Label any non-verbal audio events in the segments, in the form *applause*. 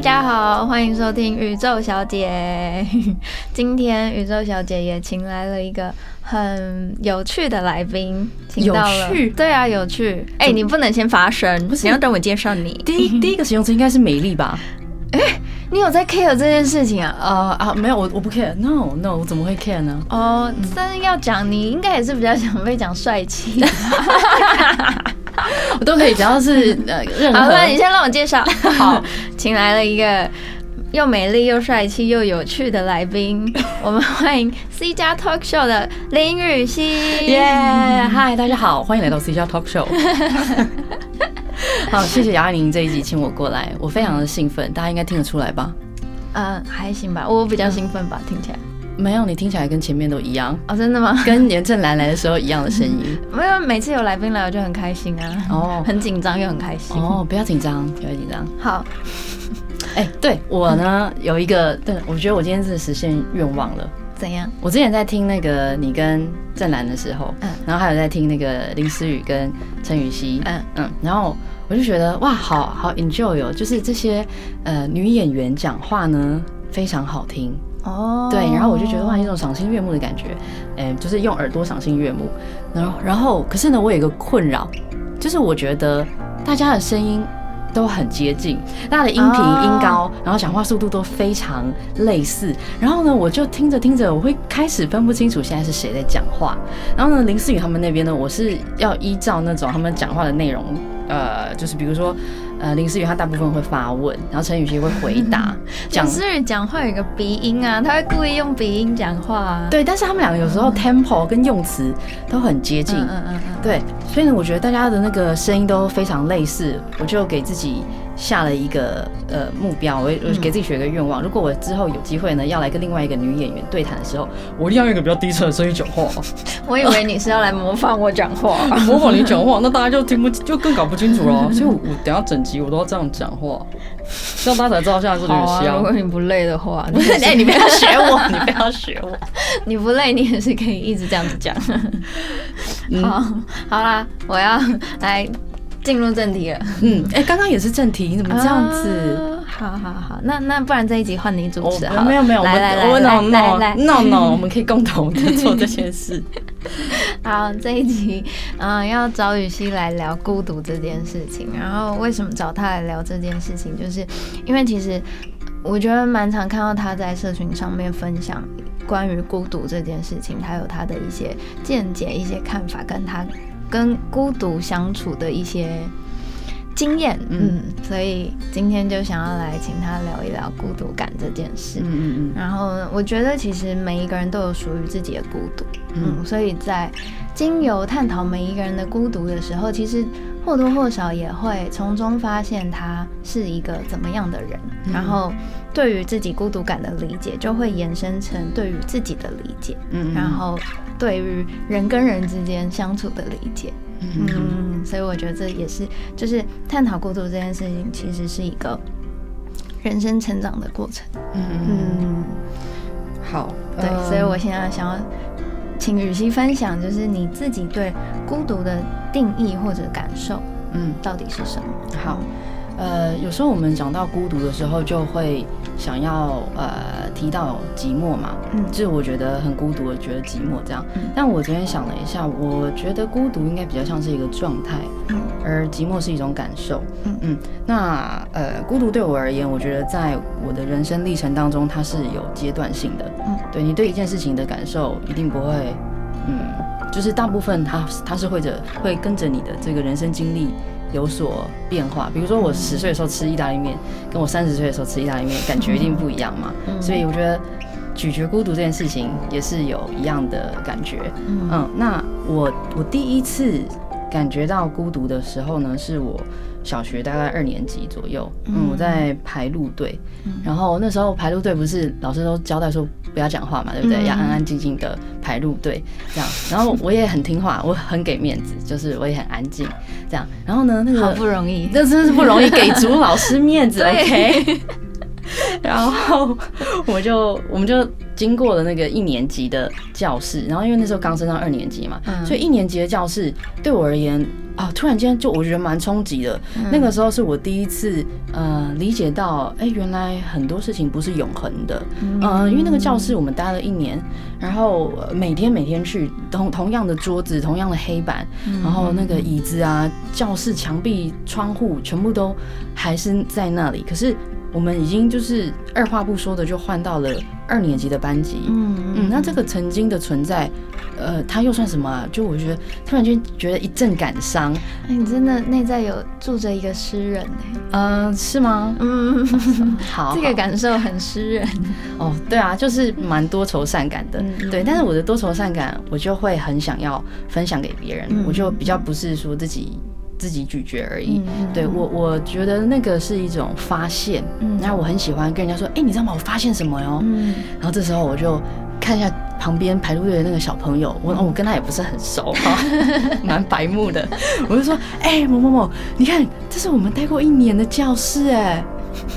大家好，欢迎收听宇宙小姐。*laughs* 今天宇宙小姐也请来了一个很有趣的来宾，请到了有趣对啊，有趣。哎、你不能先发声，你要等我介绍你。第一 *laughs* 第一个形容词应该是美丽吧？*laughs* 哎你有在 care 这件事情啊？呃啊，没有，我我不 care。No No，我怎么会 care 呢？哦，但是要讲，你应该也是比较想被讲帅气。*laughs* 我都可以，只要是 *laughs* 呃任好，何那你先让我介绍。*laughs* 好，请来了一个又美丽又帅气又有趣的来宾，我们欢迎 C 加 Talk Show 的林雨熙。耶！嗨，大家好，欢迎来到 C 加 Talk Show。好，谢谢姚爱玲这一集请我过来，我非常的兴奋，大家应该听得出来吧？嗯，还行吧，我比较兴奋吧，听起来。没有，你听起来跟前面都一样，哦，真的吗？跟严正兰来的时候一样的声音。*laughs* 没有，每次有来宾来我就很开心啊。哦 *laughs* 很紧张又很开心。哦，不要紧张，不要紧张。好，*laughs* 哎、对我呢有一个，对我觉得我今天是实现愿望了。怎样？我之前在听那个你跟郑兰的时候，嗯然后还有在听那个林思雨跟陈雨希，嗯嗯然后我就觉得哇，好好 enjoy 哦，就是这些呃女演员讲话呢非常好听，哦，对，然后我就觉得哇，有一种赏心悦目的感觉，哎、就是用耳朵赏心悦目，然后然后可是呢，我有一个困扰，就是我觉得大家的声音。都很接近，大家的音频、哦音高，然后讲话速度都非常类似。然后呢，我就听着听着，我会开始分不清楚现在是谁在讲话。然后呢，林思雨他们那边呢，我是要依照那种他们讲话的内容，呃，就是比如说，呃，林思雨她大部分会发问，然后陈雨希会回答，*laughs* 讲蒋思雨讲话有一个鼻音啊，他会故意用鼻音讲话啊。对，但是他们两个有时候 tempo 跟用词都很接近，嗯嗯嗯嗯，对，所以呢，我觉得大家的那个声音都非常类似，我就给自己下了一个呃目标，我我给自己许一个愿望，如果我之后有机会呢，要来跟另外一个女演员对谈的时候，我一定要用一个比较低沉的声音讲话，*laughs* 我以为你是要来模仿我讲话。*laughs* 模仿你讲话，那大家就听不就更搞不清楚了。*laughs* 所以我我等下整集我都要这样讲话，这样大家才知道现在是吕好啊，如果。你不累的话，不是，哎，你不要学我，你不要学我。你不累，你也是可以一直这样子讲。嗯好，好啦，我要来进入正题了。嗯，哎，刚刚也是正题，你怎么这样子？啊好好好，那那不然这一集换你主持好了。哦没有没有，来来来我来来 no 来 no no，我们可以共同的做这件事。*laughs* 好，这一集嗯、要找雨熙来聊孤独这件事情。然后为什么找他来聊这件事情，就是因为其实我觉得蛮常看到他在社群上面分享关于孤独这件事情，他有他的一些见解、一些看法，跟他跟孤独相处的一些。经验，嗯。嗯，所以今天就想要来请他聊一聊孤独感这件事。嗯嗯然后我觉得其实每一个人都有属于自己的孤独，嗯。嗯，所以在经由探讨每一个人的孤独的时候，其实或多或少也会从中发现他是一个怎么样的人，嗯。然后对于自己孤独感的理解就会延伸成对于自己的理解，嗯。然后对于人跟人之间相处的理解，嗯嗯，所以我觉得这也是就是探讨孤独这件事情，其实是一个人生成长的过程。嗯嗯，好，对，呃所以我现在想要请雨熙分享，就是你自己对孤独的定义或者感受嗯到底是什么？好。呃，有时候我们讲到孤独的时候，就会想要呃提到寂寞嘛，嗯就是我觉得很孤独，我觉得寂寞这样。嗯但我昨天想了一下，我觉得孤独应该比较像是一个状态，嗯而寂寞是一种感受。嗯嗯那呃，孤独对我而言，我觉得在我的人生历程当中，它是有阶段性的。嗯对你对一件事情的感受，一定不会，嗯，就是大部分它它是会着会跟着你的这个人生经历有所变化。比如说我十岁的时候吃意大利面，跟我三十岁的时候吃意大利面，感觉一定不一样嘛。嗯所以我觉得咀嚼孤独这件事情也是有一样的感觉。嗯嗯，那我我第一次感觉到孤独的时候呢，是我小学大概二年级左右，嗯，嗯我在排路队，嗯然后那时候排路队不是老师都交代说不要讲话嘛，对不对？嗯。要安安静静的排路队这样，然后我也很听话，*laughs* 我很给面子，就是我也很安静这样，然后呢，那个好不容易，这真是不容易，给足老师面子，OK。*laughs* *laughs* 然后我就我们就经过了那个一年级的教室，然后因为那时候刚升上二年级嘛，嗯。所以一年级的教室对我而言啊，突然间就我觉得蛮冲击的。嗯那个时候是我第一次呃理解到，哎、原来很多事情不是永恒的。嗯、因为那个教室我们待了一年，然后呃每天每天去同同样的桌子、同样的黑板，嗯然后那个椅子啊、教室墙壁、窗户全部都还是在那里，可是我们已经就是二话不说的就换到了二年级的班级。嗯嗯，那这个曾经的存在，呃，它又算什么啊？就我觉得突然间觉得一阵感伤，哎你真的内在有住着一个诗人哎，嗯、是吗？嗯，*laughs* 好，这个感受很诗人，哦，对啊，就是蛮多愁善感的，对。但是我的多愁善感，我就会很想要分享给别人，嗯我就比较不是说自己自己咀嚼而已。对我，我觉得那个是一种发现，嗯然后我很喜欢跟人家说，哎、你知道吗？我发现什么哟？嗯然后这时候我就看一下旁边排路队的那个小朋友，我哦我跟他也不是很熟 *laughs* 哈，蛮白目的，我就说，哎、某某某，你看，这是我们待过一年的教室哎。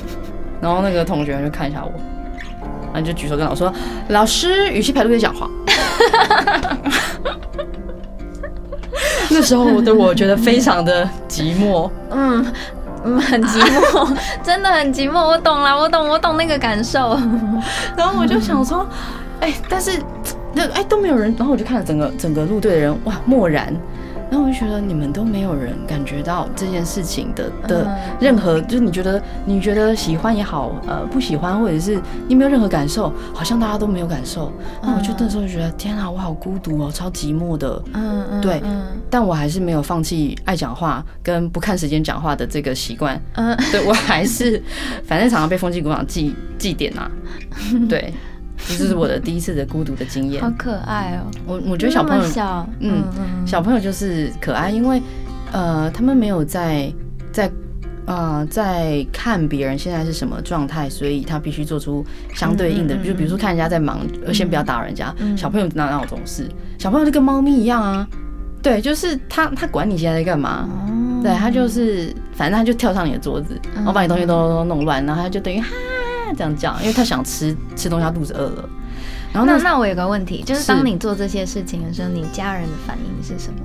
*laughs* 然后那个同学就看一下我，然后就举手跟老师说，老师，语气排路队讲话。*laughs* *laughs* 那时候的我觉得非常的寂寞，嗯嗯，很寂寞，*laughs* 真的很寂寞。我懂了，我懂，我懂那个感受。然后我就想说，哎、但是那哎都没有人，然后我就看了整个整个路队的人，哇，漠然。然后我就觉得你们都没有人感觉到这件事情的的嗯任何，就是你觉得你觉得喜欢也好，呃不喜欢，或者是你没有任何感受，好像大家都没有感受。那我就那时候就觉得天啊，我好孤独哦，超寂寞的。嗯嗯，对嗯但我还是没有放弃爱讲话跟不看时间讲话的这个习惯。嗯，对我还是，反正常常被风纪鼓掌记记点啊。*laughs* 对，这是我的第一次的孤独的经验好。可爱哦。我我觉得小朋友，小，嗯嗯小朋友就是可爱，因为呃，他们没有在在。呃，在看别人现在是什么状态，所以他必须做出相对应的，嗯嗯嗯就比如说看人家在忙，呃先不要打扰人家。嗯小朋友哪哪有这种事？小朋友就跟猫咪一样啊，对，就是他他管你现在在干嘛，哦对他就是，反正他就跳上你的桌子，然后把你东西都都弄乱，然后他就等于哈这样讲，因为他想吃吃东西，他肚子饿了。然后那那那我有个问题，就是是当你做这些事情的时候，你家人的反应是什么？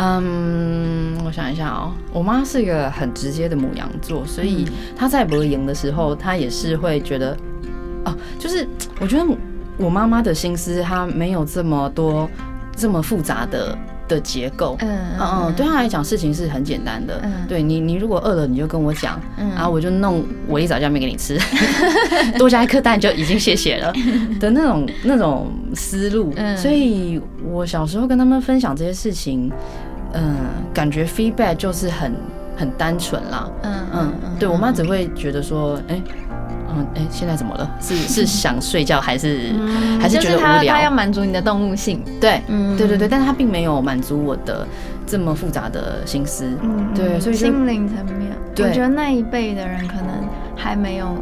嗯，我想一下哦，我妈是一个很直接的母羊座，所以她在博赢的时候，她也是会觉得，哦，就是我觉得我妈妈的心思，她没有这么多这么复杂的的结构。嗯嗯嗯，对他来讲，事情是很简单的。嗯对你，你如果饿了，你就跟我讲，嗯然后我就弄我一早加面给你吃，*laughs* 多加一颗蛋就已经谢谢了 *laughs* 的那种那种思路。嗯所以我小时候跟他们分享这些事情，嗯，感觉 feedback 就是很很单纯啦。嗯嗯，对我妈只会觉得说，哎、嗯，哎、现在怎么了？是是 *laughs* 想睡觉还是、嗯还是觉得就他无聊他要满足你的动物性，对？嗯对对对，但是他并没有满足我的这么复杂的心思。嗯对所以心灵层面，我觉得那一辈的人可能还没有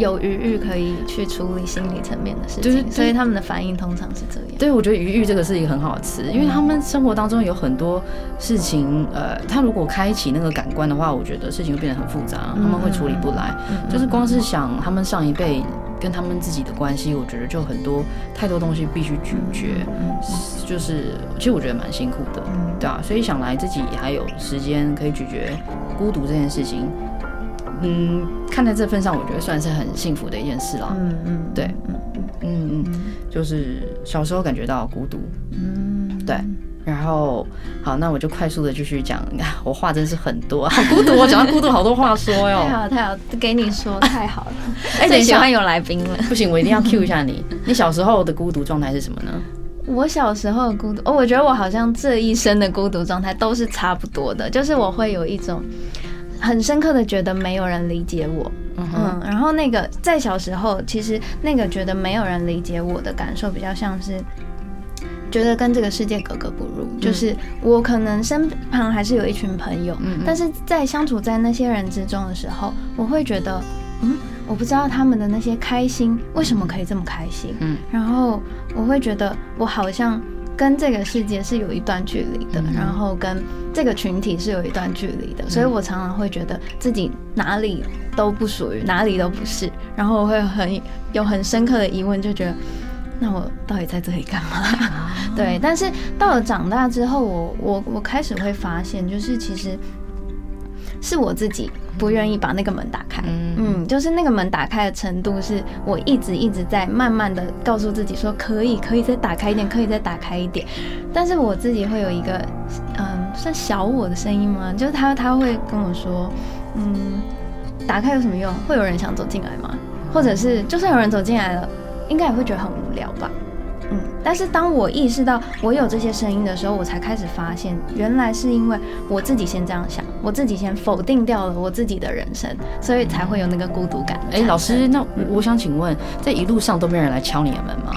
有余裕可以去处理心理层面的事情，就是所以他们的反应通常是这样。对，我觉得余裕这个是一个很好的词，因为他们生活当中有很多事情，呃，他如果开启那个感官的话，我觉得事情会变得很复杂，他们会处理不来。嗯就是光是想他们上一辈跟他们自己的关系，我觉得就很多太多东西必须咀嚼，嗯就是其实我觉得蛮辛苦的，嗯对啊，所以想来自己还有时间可以咀嚼孤独这件事情，嗯，看在这份上，我觉得算是很幸福的一件事了。嗯嗯，对嗯嗯嗯，就是小时候感觉到孤独，嗯，对，然后好，那我就快速的继续讲，啊 *laughs* 我话真是很多，好孤独哦，讲到孤独好多话说哟。太 *laughs* 好太好，给你说太好了，*laughs* 哎最喜欢有来宾了。不行，我一定要 cue 一下你。你小时候的孤独状态是什么呢？我小时候的孤独，哦，我觉得我好像这一生的孤独状态都是差不多的，就是我会有一种很深刻的觉得没有人理解我，嗯，嗯，然后那个在小时候，其实那个觉得没有人理解我的感受，比较像是觉得跟这个世界格格不入，就是我可能身旁还是有一群朋友，但是在相处在那些人之中的时候，我会觉得，嗯，我不知道他们的那些开心为什么可以这么开心，嗯。然后我会觉得我好像跟这个世界是有一段距离的，然后跟这个群体是有一段距离的，所以我常常会觉得自己哪里都不属于，哪里都不是，然后我会很有很深刻的疑问，就觉得那我到底在这里干嘛？*laughs* 对，但是到了长大之后，我我我开始会发现，就是其实是我自己不愿意把那个门打开。嗯，就是那个门打开的程度，是我一直一直在慢慢的告诉自己说，可以，可以再打开一点，可以再打开一点。但是我自己会有一个，嗯，算小我的声音吗？就是他他会跟我说，嗯，打开有什么用？会有人想走进来吗？或者是就算有人走进来了，应该也会觉得很无聊吧？嗯，但是当我意识到我有这些声音的时候，我才开始发现，原来是因为我自己先这样想，我自己先否定掉了我自己的人生，所以才会有那个孤独感。哎，老师，那我想请问，在一路上都没有人来敲你的门吗？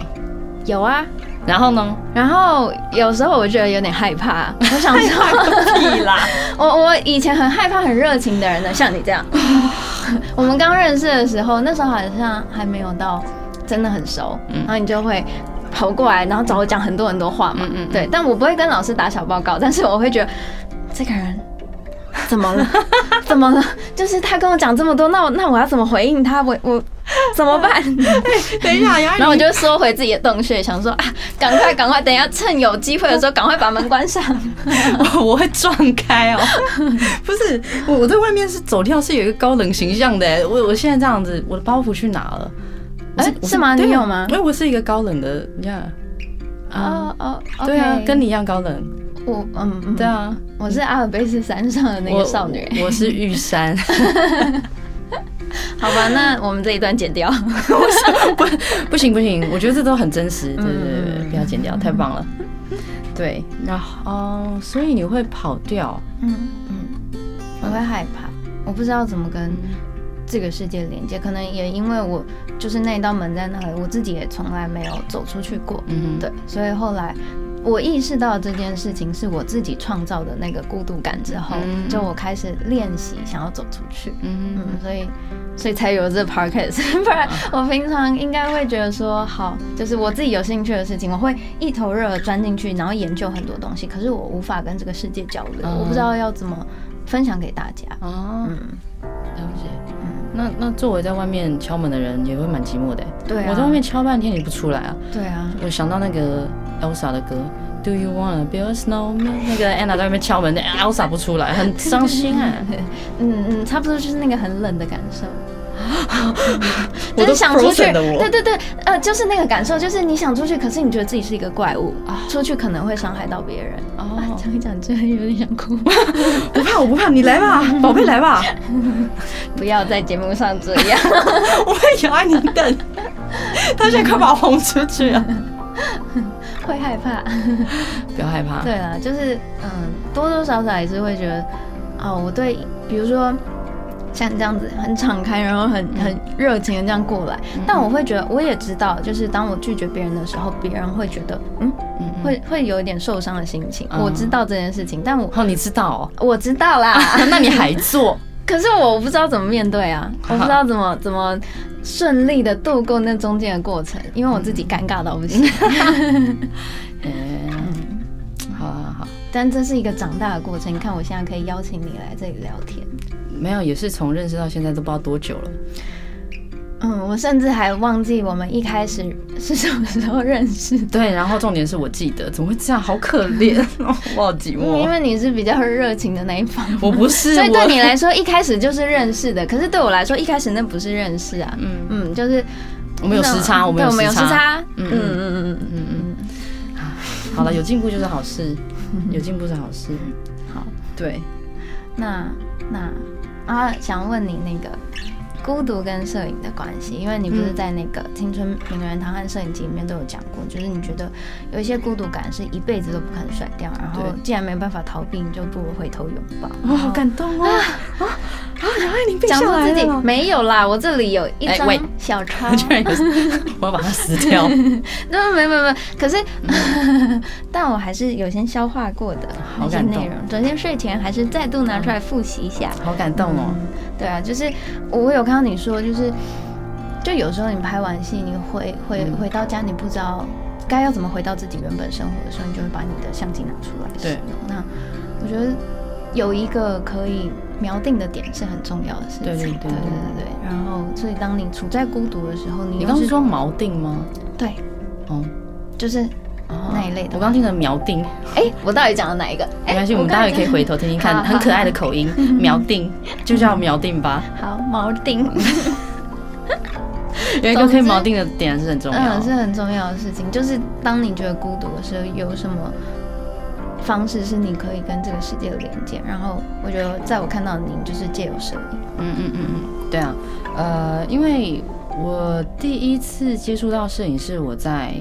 有啊，然后呢？然后 *laughs* 有时候我觉得有点害怕，我想说屁啦！*laughs* 我我以前很害怕很热情的人呢，像你这样。*laughs* 我们刚认识的时候，那时候好像还没有到真的很熟，然后你就会。跑过来，然后找我讲很多很多话嘛，对，但我不会跟老师打小报告，但是我会觉得这个人怎么了？*laughs* 怎么了？就是他跟我讲这么多，那我那我要怎么回应他？我我怎么办？等一下，然后我就缩回自己的洞穴，想说啊，赶快赶快，等一下趁有机会的时候，赶快把门关上。我 *laughs* 我会撞开哦，*laughs* 不是，我我在外面是走跳是有一个高冷形象的，我我现在这样子，我的包袱去哪了？哎，是吗？你有吗？因为我是一个高冷的呀。哦哦，对啊，跟你一样高冷。我嗯，对啊，我是阿尔卑斯山上的那个少女。我是玉山。*laughs* 好吧，那我们这一段剪掉。*laughs* 不，不行不行，我觉得这都很真实。对对对，不要剪掉，太棒了。对，然后哦，所以你会跑掉？嗯嗯，我会害怕，我不知道怎么跟。这个世界连接，可能也因为我就是那道门在那里，我自己也从来没有走出去过。嗯，对，所以后来我意识到这件事情是我自己创造的那个孤独感之后，就我开始练习想要走出去。嗯嗯，所以所以才有这 podcast，*laughs* 不然我平常应该会觉得说，好，就是我自己有兴趣的事情，我会一头热钻进去，然后研究很多东西，可是我无法跟这个世界交流，我不知道要怎么分享给大家。哦，嗯，了解。那那作为在外面敲门的人也会蛮寂寞的。对，我在外面敲半天你不出来啊。对啊，我想到那个 Elsa 的歌，Do you wanna build a snowman？那个 Anna 在外面敲门，Elsa 不出来，很伤心啊。*laughs* 嗯嗯，差不多就是那个很冷的感受。*laughs* 就是想出去，对对对，呃，就是那个感受，就是你想出去，可是你觉得自己是一个怪物啊，出去可能会伤害到别人。哦，讲一讲，真的有点想哭。*laughs* 不怕，我不怕，你来吧，*laughs* 宝贝来吧。不要在节目上这样，我会有爱你等。他现在快把我轰出去了，会害怕。不要害怕。对了，就是嗯，多多少少也是会觉得，哦，我对，比如说。像这样子很敞开，然后很很热情的这样过来，但我会觉得，我也知道，就是当我拒绝别人的时候，别人会觉得，嗯，会会有一点受伤的心情。我知道这件事情，但我哦，你知道哦，我知道啦，*laughs* 那你还做？*laughs* 可是我不知道怎么面对啊，我不知道怎么怎么顺利的度过那中间的过程，因为我自己尴尬到不行。嗯，*laughs* 好好好，但这是一个长大的过程。你看，我现在可以邀请你来这里聊天。没有，也是从认识到现在都不知道多久了。嗯，我甚至还忘记我们一开始是什么时候认识。对，然后重点是我记得，怎么会这样？好可怜，*laughs* 我好寂寞。因为你是比较热情的那一方，我不是。所以对你来说，一开始就是认识的。可是对我来说，一开始那不是认识啊。嗯嗯，就是我们有时差，我们有时差。嗯嗯嗯嗯嗯嗯。好了，有进步就是好事，*laughs* 有进步是好事。好，对。那那。啊，想问你那个孤独跟摄影的关系，因为你不是在那个《青春名人堂》和摄影集里面都有讲过，就是你觉得有一些孤独感是一辈子都不可能甩掉，然后既然没办法逃避，你就不如回头拥抱。哇，好感动啊！啊，杨爱玲讲出自己没有啦，我这里有一张小抄，我要把它撕掉。那 *laughs* 没没没，可是，但我还是有先消化过的那些内容。昨天睡前还是再度拿出来复习一下，好感动哦。对啊，就是我有看到你说，就是就有时候你拍完戏，你回回回到家，你不知道该要怎么回到自己原本生活的时候，你就会把你的相机拿出来使用。那我觉得有一个可以锚定的点是很重要的事情。对对对对对对对。然后，所以当你处在孤独的时候，你你刚是说锚定吗？对，哦，就是那一类的。我刚听成锚定，哎，我到底讲了哪一个？没关系，我们待会可以回头听听看，*laughs* 很可爱的口音。锚 *laughs* 定就叫锚定吧。好，锚定。有一个可以锚定的点是很重要，嗯，是很重要的事情。就是当你觉得孤独的时候，有什么方式是你可以跟这个世界连接？然后我觉得，在我看到您就是借由摄影。嗯嗯嗯嗯，对啊，呃，因为我第一次接触到摄影是我在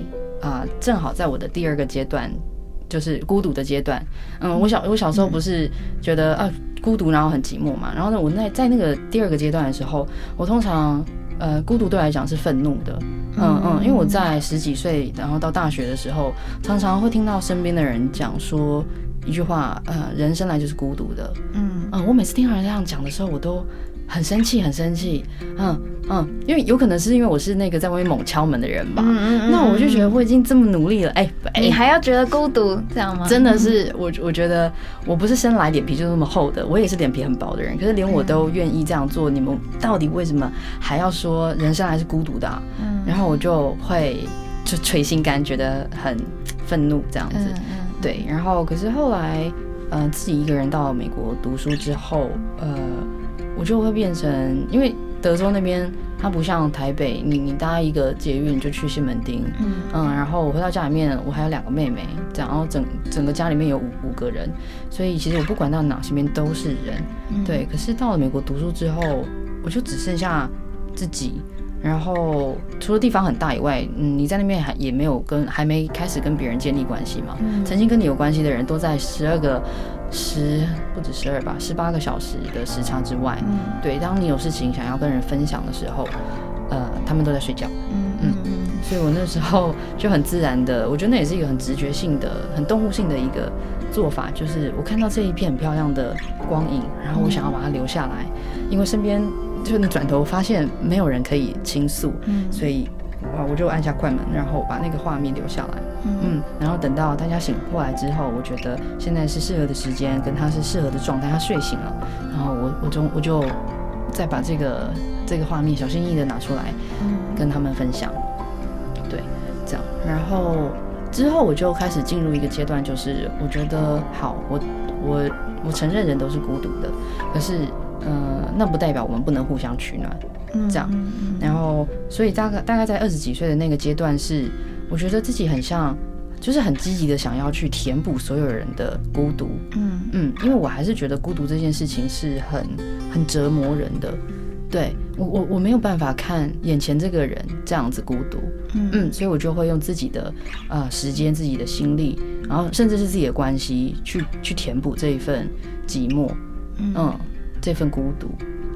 啊，正好在我的第二个阶段，就是孤独的阶段。嗯，我小我小时候不是觉得啊孤独，然后很寂寞嘛。然后呢，我那在那个第二个阶段的时候，我通常。呃，孤独对来讲是愤怒的，嗯嗯，因为我在十几岁，然后到大学的时候，常常会听到身边的人讲说一句话，呃，人生来就是孤独的，嗯嗯，我每次听到人这样讲的时候，我都。很生气，很生气，嗯嗯，因为有可能是因为我是那个在外面猛敲门的人吧，嗯嗯那我就觉得我已经这么努力了，哎，你还要觉得孤独这样吗？真的是，我我觉得我不是生来脸皮就那么厚的，我也是脸皮很薄的人，可是连我都愿意这样做，你们到底为什么还要说人生还是孤独的？嗯，然后我就会就捶心肝，觉得很愤怒这样子，对，然后可是后来，呃，自己一个人到美国读书之后，呃。我就会变成，因为德州那边它不像台北，你你搭一个捷运就去西门町，嗯嗯，然后我回到家里面，我还有两个妹妹，这样，然后整整个家里面有五五个人，所以其实我不管到哪身边都是人，对。可是到了美国读书之后，我就只剩下自己，然后除了地方很大以外，嗯，你在那边还也没有跟还没开始跟别人建立关系嘛，曾经跟你有关系的人都在十二个。十不止十二吧，十八个小时的时差之外，嗯，对，当你有事情想要跟人分享的时候，呃，他们都在睡觉，嗯嗯。嗯，所以我那时候就很自然的，我觉得那也是一个很直觉性的、很动物性的一个做法，就是我看到这一片很漂亮的光影，然后我想要把它留下来，因为身边就你转头发现没有人可以倾诉，嗯，所以。啊！我就按下快门，然后把那个画面留下来。嗯，然后等到大家醒过来之后，我觉得现在是适合的时间，跟他是适合的状态，他睡醒了，然后我我就我就再把这个这个画面小心翼翼的拿出来，跟他们分享。对，这样，然后之后我就开始进入一个阶段，就是我觉得好，我我我承认人都是孤独的，可是呃，那不代表我们不能互相取暖。这样，然后，所以大概大概在二十几岁的那个阶段，是我觉得自己很像，就是很积极的想要去填补所有人的孤独。嗯嗯，因为我还是觉得孤独这件事情是很很折磨人的。对我我我没有办法看眼前这个人这样子孤独。嗯嗯，所以我就会用自己的呃时间、自己的心力，然后甚至是自己的关系去去填补这一份寂寞。嗯，这份孤独。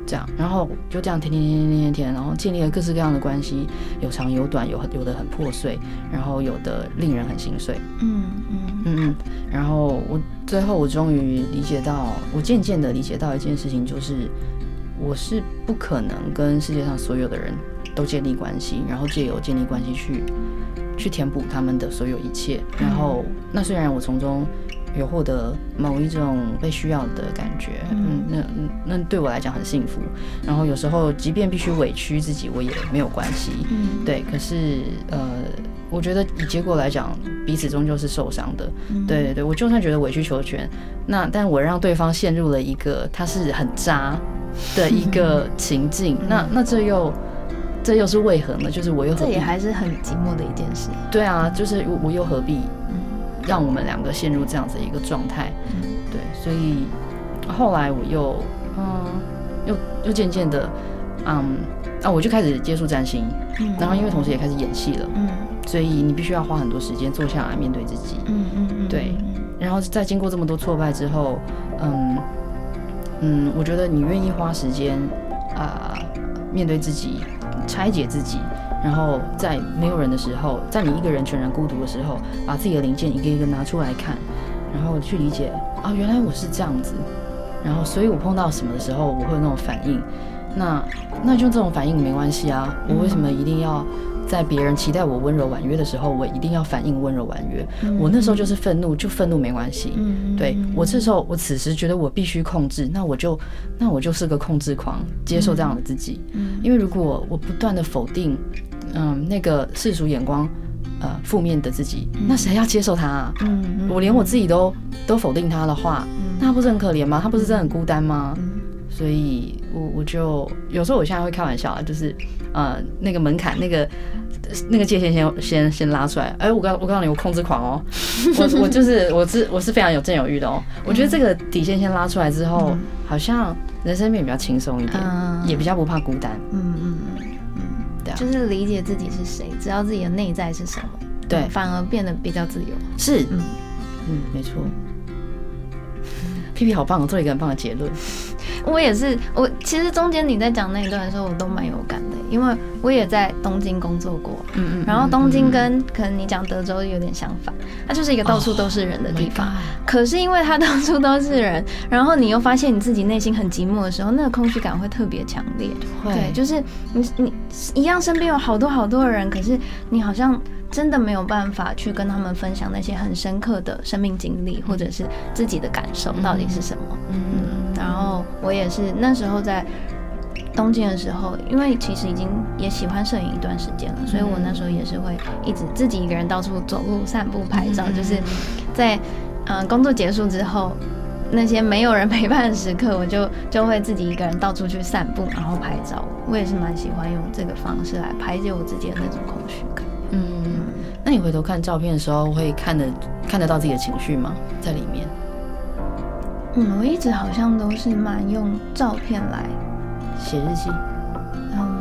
这样，然后就这样天天天天天天天，然后建立了各式各样的关系，有长有短，有有的很破碎，然后有的令人很心碎。嗯嗯嗯嗯。然后我最后我终于理解到，我渐渐的理解到一件事情，就是我是不可能跟世界上所有的人都建立关系，然后借由建立关系去去填补他们的所有一切。然后那虽然我从中。有获得某一种被需要的感觉，嗯，那那对我来讲很幸福。然后有时候即便必须委屈自己，我也没有关系，嗯，对。可是呃，我觉得以结果来讲，彼此终究是受伤的，对对对。我就算觉得委曲求全，那但我让对方陷入了一个他是很渣的一个情境，那那这又这又是为何呢？就是我又这也还是很寂寞的一件事。对啊，就是我我又何必？让我们两个陷入这样子一个状态，对，所以后来我又，嗯，又又渐渐的，嗯，啊，我就开始接触占星，然后因为同时也开始演戏了，嗯，所以你必须要花很多时间坐下来面对自己，嗯嗯。对，然后在经过这么多挫败之后，嗯嗯，我觉得你愿意花时间啊面对自己，拆解自己。然后在没有人的时候，在你一个人全然孤独的时候，把自己的零件一个一个拿出来看，然后去理解啊，原来我是这样子。然后，所以我碰到什么的时候，我会有那种反应。那那就这种反应没关系啊，我为什么一定要在别人期待我温柔婉约的时候，我一定要反应温柔婉约。嗯我那时候就是愤怒，就愤怒没关系。嗯对我这时候，我此时觉得我必须控制，那我就那我就是个控制狂，接受这样的自己。嗯因为如果我不断的否定，嗯，那个世俗眼光，呃，负面的自己，那谁要接受他啊？我连我自己都都否定他的话，那他不是很可怜吗？他不是真的很孤单吗？嗯所以我我就有时候我现在会开玩笑啊，就是呃那个门槛那个那个界限先先先拉出来。哎、我告我告诉你，我控制狂哦，*laughs* 我我就是我是我是非常有占有欲的哦。我觉得这个底线先拉出来之后，好像人生变比较轻松一点，嗯也比较不怕孤单。嗯嗯嗯对啊就是理解自己是谁，知道自己的内在是什么，对反而变得比较自由。是，嗯，嗯，没错。屁屁好棒哦，做了一个很棒的结论。我也是，我其实中间你在讲那一段的时候，我都蛮有感的，因为我也在东京工作过，嗯嗯然后东京跟可能你讲德州有点相反，它就是一个到处都是人的地方。可是因为它到处都是人，然后你又发现你自己内心很寂寞的时候，那个空虚感会特别强烈。对，会就是你你一样身边有好多好多的人，可是你好像真的没有办法去跟他们分享那些很深刻的生命经历，或者是自己的感受到底是什么。嗯然后我也是那时候在东京的时候，因为其实已经也喜欢摄影一段时间了，所以我那时候也是会一直自己一个人到处走路、散步、拍照，就是在嗯、呃工作结束之后。那些没有人陪伴的时刻，我就 *laughs* 就会自己一个人到处去散步，然后拍照。我也是蛮喜欢用这个方式来排解我自己的那种空虚感。嗯，那你回头看照片的时候，会看得看得到自己的情绪吗？在里面？嗯，我一直好像都是蛮用照片来，写日记？嗯，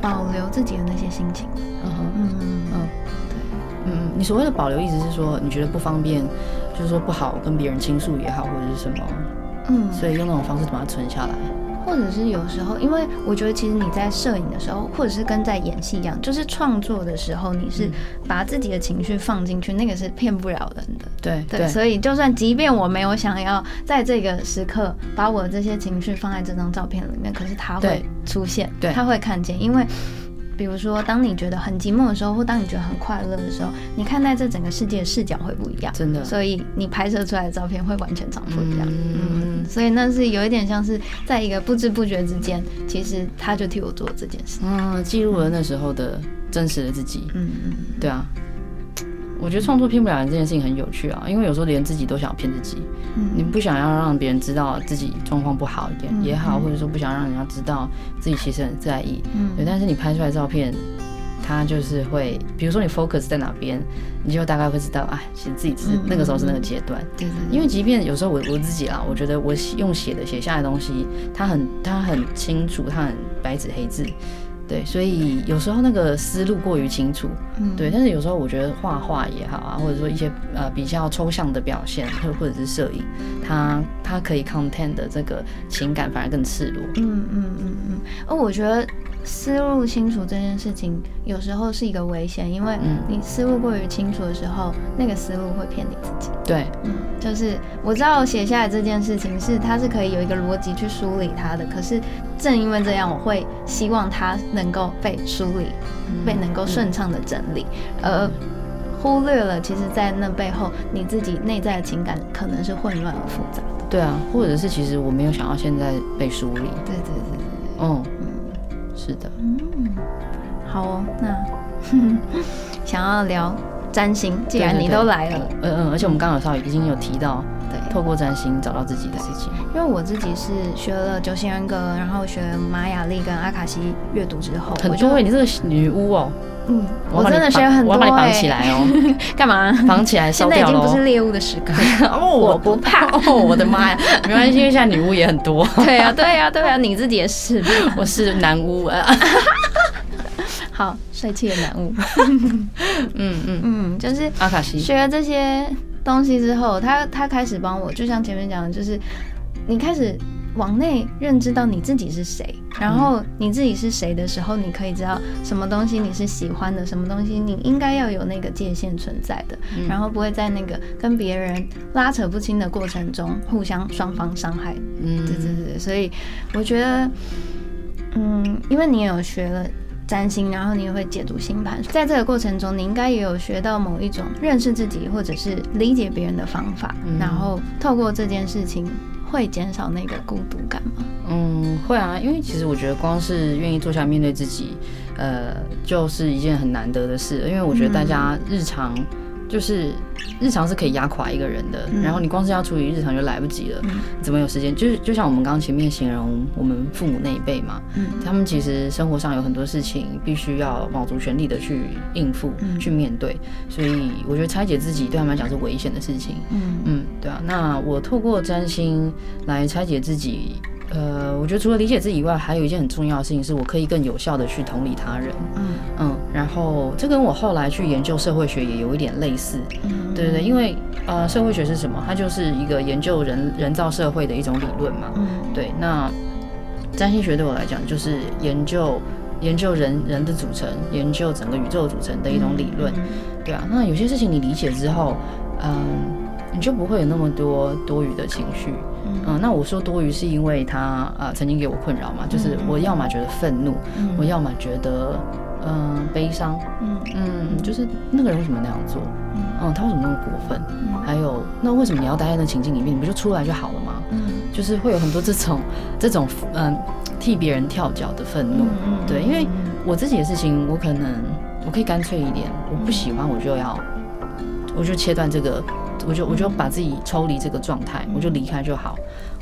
保留自己的那些心情。嗯哼，嗯嗯，嗯，你所谓的保留，意思是说你觉得不方便，就是说不好跟别人倾诉也好，或者是什么，嗯，所以用那种方式把它存下来。或者是有时候，因为我觉得其实你在摄影的时候，或者是跟在演戏一样，就是创作的时候，你是把自己的情绪放进去，那个是骗不了人的。对对，所以就算即便我没有想要在这个时刻把我这些情绪放在这张照片里面，可是它会出现，对它会看见，因为。比如说，当你觉得很寂寞的时候，或当你觉得很快乐的时候，你看待这整个世界的视角会不一样，真的所以你拍摄出来的照片会完全长不一样。嗯嗯，所以那是有一点像是在一个不知不觉之间，其实他就替我做这件事。嗯，记录了那时候的真实的自己。嗯嗯对啊，我觉得创作骗不了人这件事情很有趣啊，因为有时候连自己都想骗自己。你嗯不想要让别人知道自己状况不好一点嗯也好，嗯或者说不想让人家知道自己其实很在意。对，嗯但是你拍出来的照片，它就是会，比如说你 focus 在哪边，你就大概会知道，哎，其实自己是嗯那个时候是那个阶段。对对，因为即便有时候我我自己啊，我觉得我用写的写下来的东西，它很它很清楚，它很白纸黑字，对，所以有时候那个思路过于清楚，嗯对，但是有时候我觉得画画也好啊，或者说一些呃比较抽象的表现，或或者是摄影，它它可以 content 的这个情感反而更赤裸。嗯嗯嗯嗯，哦，我觉得思路清楚这件事情有时候是一个危险，因为嗯。你思路过于清楚的时候，那个思路会骗你自己。对，嗯，就是我知道写下来这件事情是它是可以有一个逻辑去梳理它的，可是正因为这样，我会希望它能够被梳理，被能够顺畅的整理，而忽略了其实，在那背后你自己内在的情感可能是混乱而复杂的。对啊，或者是其实我没有想要现在被梳理，对对对对嗯，对，是的，嗯，好哦，那 *laughs* 想要聊占星，既然你都来了，嗯嗯，而且我们刚刚有时候已经有提到，对，透过占星找到自己的事情，因为我自己是学了九型人格，然后学玛雅历跟阿卡西阅读之后，我就很多欸，你这个女巫哦，嗯，我真的学很多、欸，我要把你绑起，来哦，*laughs* 干嘛？绑起来烧现在已经不。是猎物的时刻。*laughs* 哦，我不怕 *laughs* 哦，我的妈呀，没关系，因为现在女巫也很多，对呀、对呀、对呀、你自己也是。我是男巫，啊好，帅气的男巫。嗯嗯，嗯，就是阿卡西，学了这些东西之后，他他开始帮我，就像前面讲的，就是你开始往内认知到你自己是谁，然后你自己是谁的时候，你可以知道什么东西你是喜欢的，什么东西你应该要有那个界限存在的，嗯。然后不会在那个跟别人拉扯不清的过程中互相双方伤害。嗯。对对对，所以我觉得，嗯，因为你也有学了占星，然后你也会解读星盘。在这个过程中，你应该也有学到某一种认识自己或者是理解别人的方法，然后透过这件事情会减少那个孤独感吗？嗯，会啊，因为其实我觉得光是愿意坐下面对自己，呃，就是一件很难得的事。因为我觉得大家日常。就是日常是可以压垮一个人的，然后你光是要处理日常就来不及了，怎么有时间？就是就像我们刚刚前面形容我们父母那一辈嘛，他们其实生活上有很多事情必须要卯足全力的去应付、去面对，所以我觉得拆解自己对他们来讲是危险的事情。嗯嗯，对啊。那我透过占星来拆解自己。呃，我觉得除了理解自己以外，还有一件很重要的事情，是我可以更有效的去同理他人。嗯嗯，然后这跟我后来去研究社会学也有一点类似。嗯，对对对，因为呃，社会学是什么？它就是一个研究人人造社会的一种理论嘛。嗯，对。那占星学对我来讲，就是研究研究人人的组成，研究整个宇宙组成的一种理论。对啊，那有些事情你理解之后，嗯。你就不会有那么多多余的情绪，嗯，那我说多余是因为他呃曾经给我困扰嘛，就是我要么觉得愤怒，我要么觉得嗯悲伤，嗯。嗯，就是那个人为什么那样做，嗯，他为什么那么过分，还有那为什么你要待在那情境里面，你不就出来就好了吗？嗯，就是会有很多这种这种嗯替别人跳脚的愤怒，对，因为我自己的事情，我可能我可以干脆一点，我不喜欢我就要我就切断这个。我就我就把自己抽离这个状态，我就离开就好。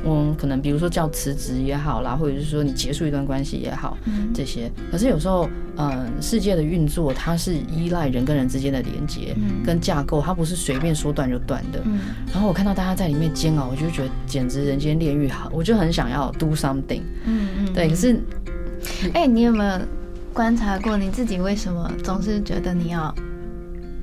我可能比如说叫辞职也好啦，或者是说你结束一段关系也好，这些。可是有时候，嗯，世界的运作它是依赖人跟人之间的连接跟架构，它不是随便说断就断的。然后我看到大家在里面煎熬，我就觉得简直人间炼狱，好，我就很想要 do something。嗯嗯。对，可是，哎，你有没有观察过你自己为什么总是觉得你要？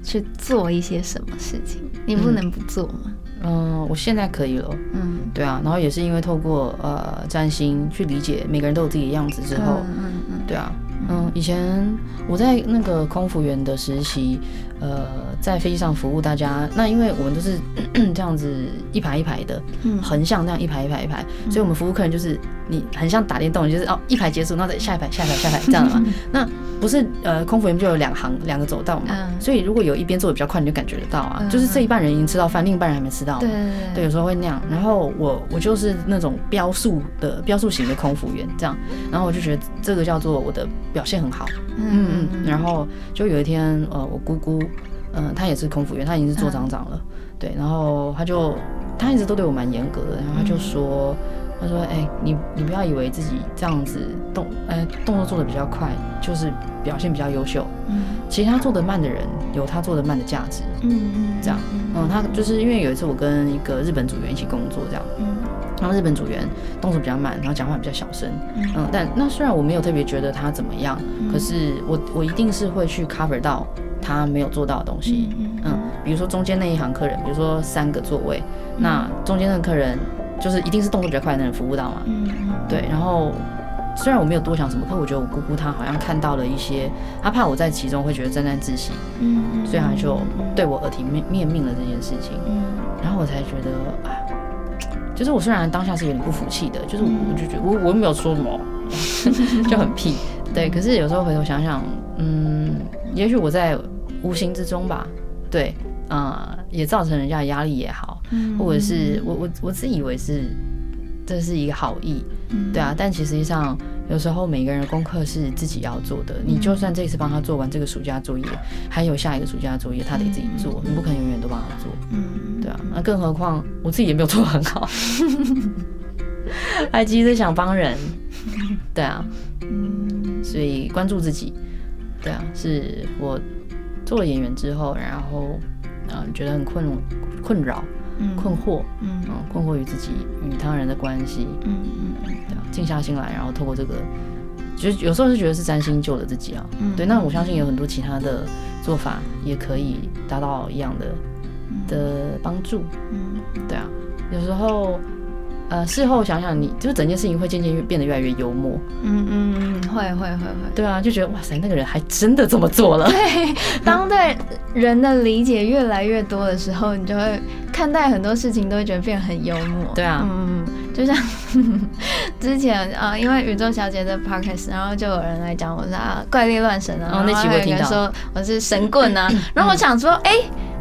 去做一些什么事情，你不能不做吗？嗯，我现在可以了。嗯，对啊，然后也是因为透过呃占星去理解每个人都有自己的样子之后，嗯嗯，对啊，嗯，以前我在那个空服员的实习。呃，在飞机上服务大家，那因为我们都是 *clears throat* 这样子一排一排的，横向这样一排一排一排，所以我们服务客人就是你很像打电动，就是哦一排结束，那再下一排下一排下一排这样的嘛。那不是呃空服员就有两行两个走道嘛，所以如果有一边做的比较快，你就感觉得到啊，就是这一半人已经吃到饭，另一半人还没吃到。对对对，有时候会那样。然后我我就是那种标速的标速型的空服员这样，然后我就觉得这个叫做我的表现很好。嗯嗯，然后就有一天呃我姑姑。嗯，他也是空服员，他已经是做长长了，对，然后他就他一直都对我蛮严格的，然后他就说，他说，哎，你你不要以为自己这样子动，呃，动作做的比较快，就是表现比较优秀，嗯，其实他做的慢的人有他做的慢的价值，嗯嗯，这样，嗯，他就是因为有一次我跟一个日本组员一起工作，这样，嗯，然后日本组员动作比较慢，然后讲话比较小声，嗯，但那虽然我没有特别觉得他怎么样，可是我我一定是会去 cover 到。他没有做到的东西，嗯，比如说中间那一行客人，比如说三个座位，那中间那个客人就是一定是动作比较快的人服务到嘛，嗯，对。然后虽然我没有多想什么，可我觉得我姑姑她好像看到了一些，她怕我在其中会觉得沾沾自喜，嗯，所以她就对我耳提面面命了这件事情，嗯，然后我才觉得啊，就是我虽然当下是有点不服气的，就是我就觉得我我又没有说什么，*laughs* 就很屁，对。*laughs* 可是有时候回头想想，嗯。也许我在无形之中吧，对，啊，也造成人家的压力也好，或者是我我我自以为是这是一个好意，对啊，但其实际上有时候每个人的功课是自己要做的。你就算这次帮他做完这个暑假作业，还有下一个暑假作业，他得自己做，你不可能永远都帮他做，嗯，对啊，那更何况我自己也没有做很好，*laughs* 还急着想帮人，*laughs* 对啊，嗯，所以关注自己。对啊，是我做了演员之后，然后嗯觉得很困困扰、困惑，嗯。困惑于自己与他人的关系，嗯嗯，对啊，静下心来，然后透过这个，其实有时候是觉得是占星救了自己啊，对，那我相信有很多其他的做法也可以达到一样的的帮助，嗯，对啊，有时候呃，事后想想，你就整件事情会渐渐越变得越来越幽默。嗯嗯嗯，会会会会。对啊，就觉得哇塞，那个人还真的这么做了。对，*laughs* 当对人的理解越来越多的时候，你就会看待很多事情都会觉得变得很幽默。对啊，嗯，就像 *laughs* 之前啊，因为宇宙小姐的 podcast，然后就有人来讲我是啊怪力乱神啊，哦那期我听到说我是神棍啊，然后我想说，哎。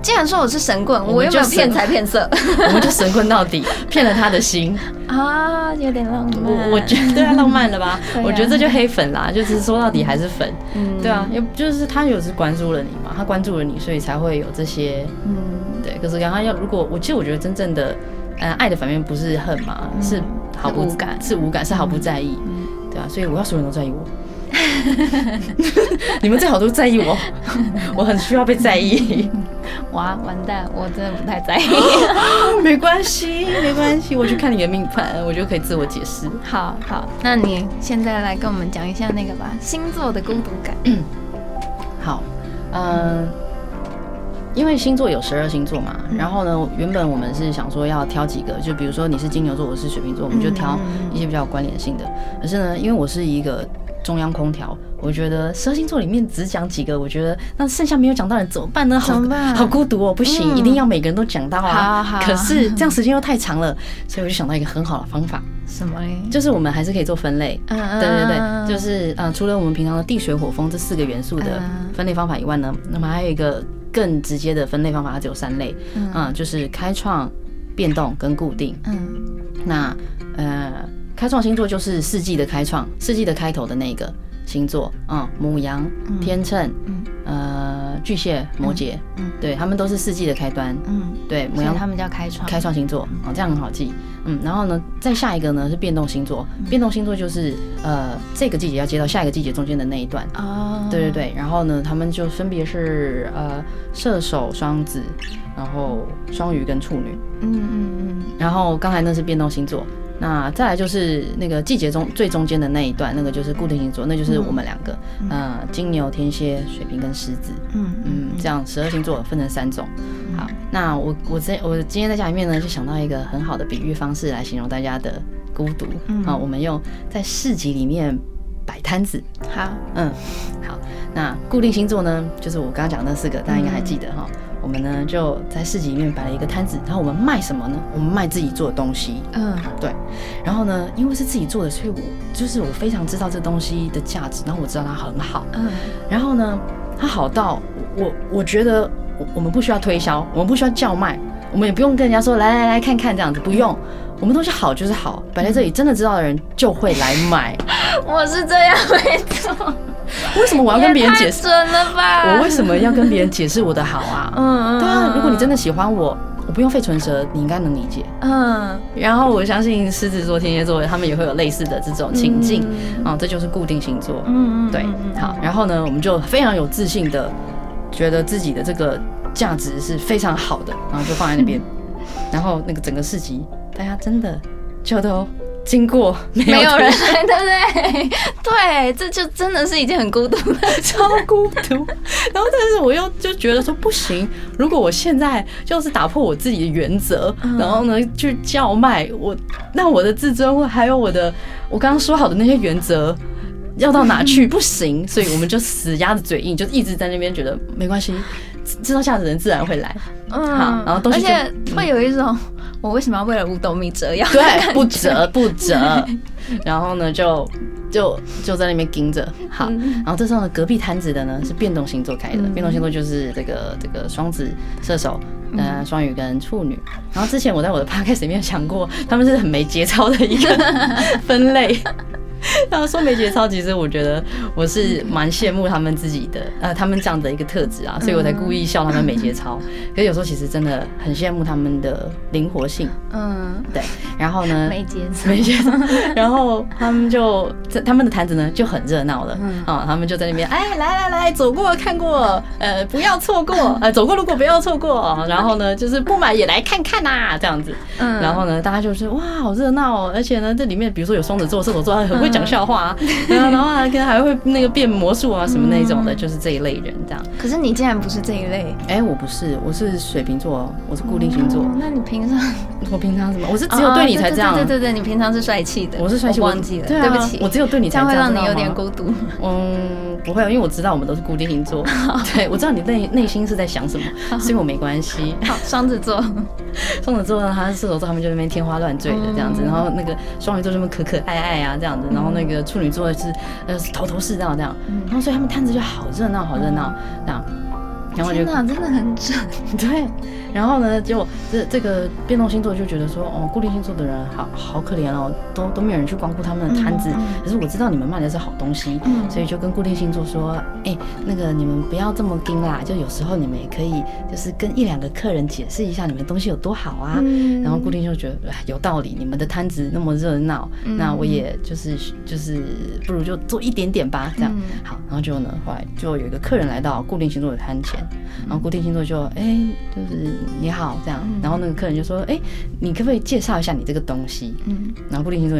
既然说我是神棍，我又没有骗财骗色，*laughs* 我们就神棍到底，骗了他的心 *laughs* 啊，有点浪漫。我我觉得啊，浪漫了吧？我觉得这就黑粉啦，就是说到底还是粉。嗯，对啊，又就是他有是关注了你嘛，他关注了你，所以才会有这些。嗯，对。可是刚刚要如果我其实我觉得真正的，呃，爱的反面不是恨嘛，是毫无感，是无感，是毫不在意。对啊，所以我要所有人都在意我。*laughs* 你们最好都在意我，*laughs* 我很需要被在意。*laughs* 哇，完蛋，我真的不太在意。没关系，没关系，我去看你的命盘，我就可以自我解释。好好，那你现在来跟我们讲一下那个吧，星座的孤独感。好，嗯，因为星座有十二星座嘛，然后呢，原本我们是想说要挑几个，就比如说你是金牛座，我是水瓶座，我们就挑一些比较有关联性的。可是呢，因为我是一个。中央空调，我觉得十二星座里面只讲几个，我觉得那剩下没有讲到人怎么办呢？好，好孤独哦，不行，一定要每个人都讲到啊。可是这样时间又太长了，所以我就想到一个很好的方法。什么嘞？就是我们还是可以做分类。嗯嗯。对对对，就是呃，除了我们平常的地水火风这四个元素的分类方法以外呢，那么还有一个更直接的分类方法，它只有三类。嗯。就是开创、变动跟固定。嗯。那呃。开创星座就是四季的开创，四季的开头的那个星座，嗯，母羊、天秤，呃，巨蟹、摩羯，嗯，对他们都是四季的开端，嗯，对，母羊他们叫开创，开创星座，哦，这样很好记，嗯，然后呢，再下一个呢是变动星座，变动星座就是呃这个季节要接到下一个季节中间的那一段，哦，对对对，然后呢，他们就分别是呃射手、双子，然后双鱼跟处女，嗯嗯嗯，然后刚才那是变动星座。那再来就是那个季节中最中间的那一段，那个就是固定星座，那就是我们两个，呃，金牛、天蝎、水瓶跟狮子，嗯嗯，这样十二星座分成三种。好，那我我在我今天在家里面呢，就想到一个很好的比喻方式来形容大家的孤独。好，我们用在市集里面摆摊子。好，嗯，好，那固定星座呢，就是我刚刚讲的那四个，大家应该还记得哈。我们呢就在市集里面摆了一个摊子，然后我们卖什么呢？我们卖自己做的东西。嗯，对。然后呢，因为是自己做的，所以我就是我非常知道这东西的价值，然后我知道它很好。嗯。然后呢，它好到我我觉得我我们不需要推销，我们不需要叫卖，我们也不用跟人家说来来来看看这样子，不用。我们东西好就是好，摆在这里，真的知道的人就会来买。*laughs* 我是这样没错。为什么我要跟别人解释？准了吧？*laughs* 我为什么要跟别人解释我的好啊？嗯嗯，对啊。如果你真的喜欢我，我不用费唇舌，你应该能理解。嗯。然后我相信狮子座、天蝎座，他们也会有类似的这种情境。啊，这就是固定星座。嗯嗯。对，好。然后呢，我们就非常有自信的，觉得自己的这个价值是非常好的，然后就放在那边。然后那个整个市集，大家真的就都。经过没有人，*laughs* 对不对？对，这就真的是一件很孤独的，*laughs* 超孤独。然后，但是我又就觉得说不行，如果我现在就是打破我自己的原则，然后呢去叫卖我，那我的自尊还有我的我刚刚说好的那些原则要到哪去？*laughs* 不行，所以我们就死鸭子嘴硬，就一直在那边觉得没关系，知道价值的人自然会来。嗯，好，然后东西而且会有一种。我为什么要为了五斗米折腰？对，不折不折。然后呢，就就就在那边盯着。好，然后这时候呢，隔壁摊子的呢是变动星座开的，变动星座就是这个这个双子、射手、呃双鱼跟处女。然后之前我在我的 *laughs* podcast 里面讲过，他们是很没节操的一个 *laughs* 分类。然 *laughs* 后说没节操，其实我觉得我是蛮羡慕他们自己的，呃，他们这样的一个特质啊，所以我才故意笑他们没节操。可是有时候其实真的很羡慕他们的灵活性。嗯，对。然后呢？没节操，没节操。然后他们就在他们的坛子呢就很热闹了。啊，他们就在那边，哎，来来来，走过看过，呃，不要错过，呃，走过路过不要错过。然后呢，就是不买也来看看呐，这样子。嗯。然后呢，大家就是哇，好热闹哦，而且呢，这里面比如说有双子座、射手座，很会讲。笑话啊，*laughs* 然后然后还跟还会那个变魔术啊什么那种的，就是这一类人这样。可是你竟然不是这一类，哎，我不是，我是水瓶座，我是固定星座。那你平常 *laughs* 我平常什么？我是只有对你才这样。对对对，你平常是帅气的。我是帅气，忘记了，对不起。我只有对你才这样，会让你有点孤独。嗯，不会，因为我知道我们都是固定星座。*laughs* 对，我知道你内内心是在想什么，所以我没关系。好，双子座，双子座呢，他是射手座，他们就那边天花乱坠的这样子，然后那个双鱼座这么可可爱爱啊这样子，然后那个处女座是呃头头是道这样，然后所以他们摊子就好热闹，好热闹这样。天哪，真的很准。*laughs* 对，然后呢，就这这个变动星座就觉得说，哦，固定星座的人好好可怜哦，都都没有人去光顾他们的摊子。可是我知道你们卖的是好东西，所以就跟固定星座说，哎，那个你们不要这么盯啦，就有时候你们也可以就是跟一两个客人解释一下你们东西有多好啊。然后固定就觉得有道理，你们的摊子那么热闹，那我也就是就是不如就做一点点吧，这样好。然后就呢，后来就有一个客人来到固定星座的摊前。然后固定星座就哎，就是你好这样。然后那个客人就说，哎，你可不可以介绍一下你这个东西？嗯。然后固定星座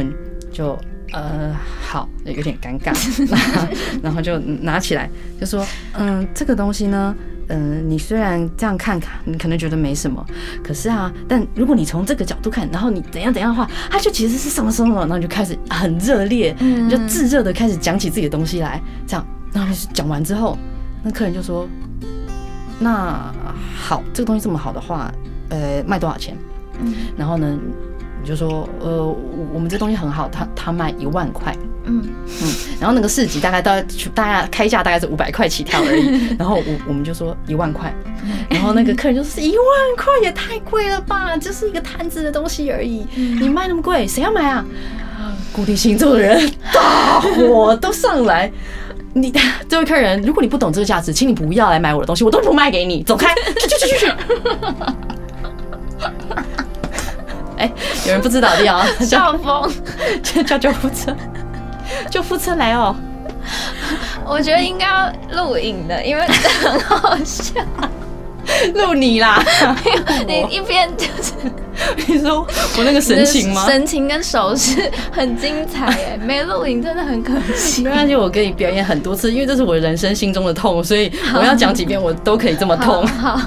就呃好，有点尴尬。*laughs* *laughs* 然后就拿起来就说，嗯，这个东西呢，嗯，你虽然这样看看，你可能觉得没什么，可是啊，但如果你从这个角度看，然后你怎样怎样的话，它就其实是什么什么。然后就开始很热烈，就炙热的开始讲起自己的东西来。这样，然后讲完之后，那客人就说。那好，这个东西这么好的话，呃，卖多少钱？嗯，然后呢，你就说，呃，我们这东西很好，他他卖一万块，嗯。嗯，然后那个市集大概到大家开价大概是五百块起跳而已，*laughs* 然后我我们就说一万块，然后那个客人就说一万块也太贵了吧，就是一个摊子的东西而已，你卖那么贵，谁要买啊？固定星座的人大火都上来。你 *laughs* 这位客人，如果你不懂这个价值，请你不要来买我的东西，我都不卖给你，走开！去去去去去！哎，有人不知道的啊，笑疯，*laughs* 叫救护车，救护车来哦！我觉得应该要录影的，因为很好笑。*laughs* 录你啦！*laughs* *laughs* 你一边就是你说我那个神情吗？神情跟手势很精彩哎，没录影真的很可惜。没关系，我可以表演很多次，因为这是我人生心中的痛，所以我要讲几遍我都可以这么痛。好，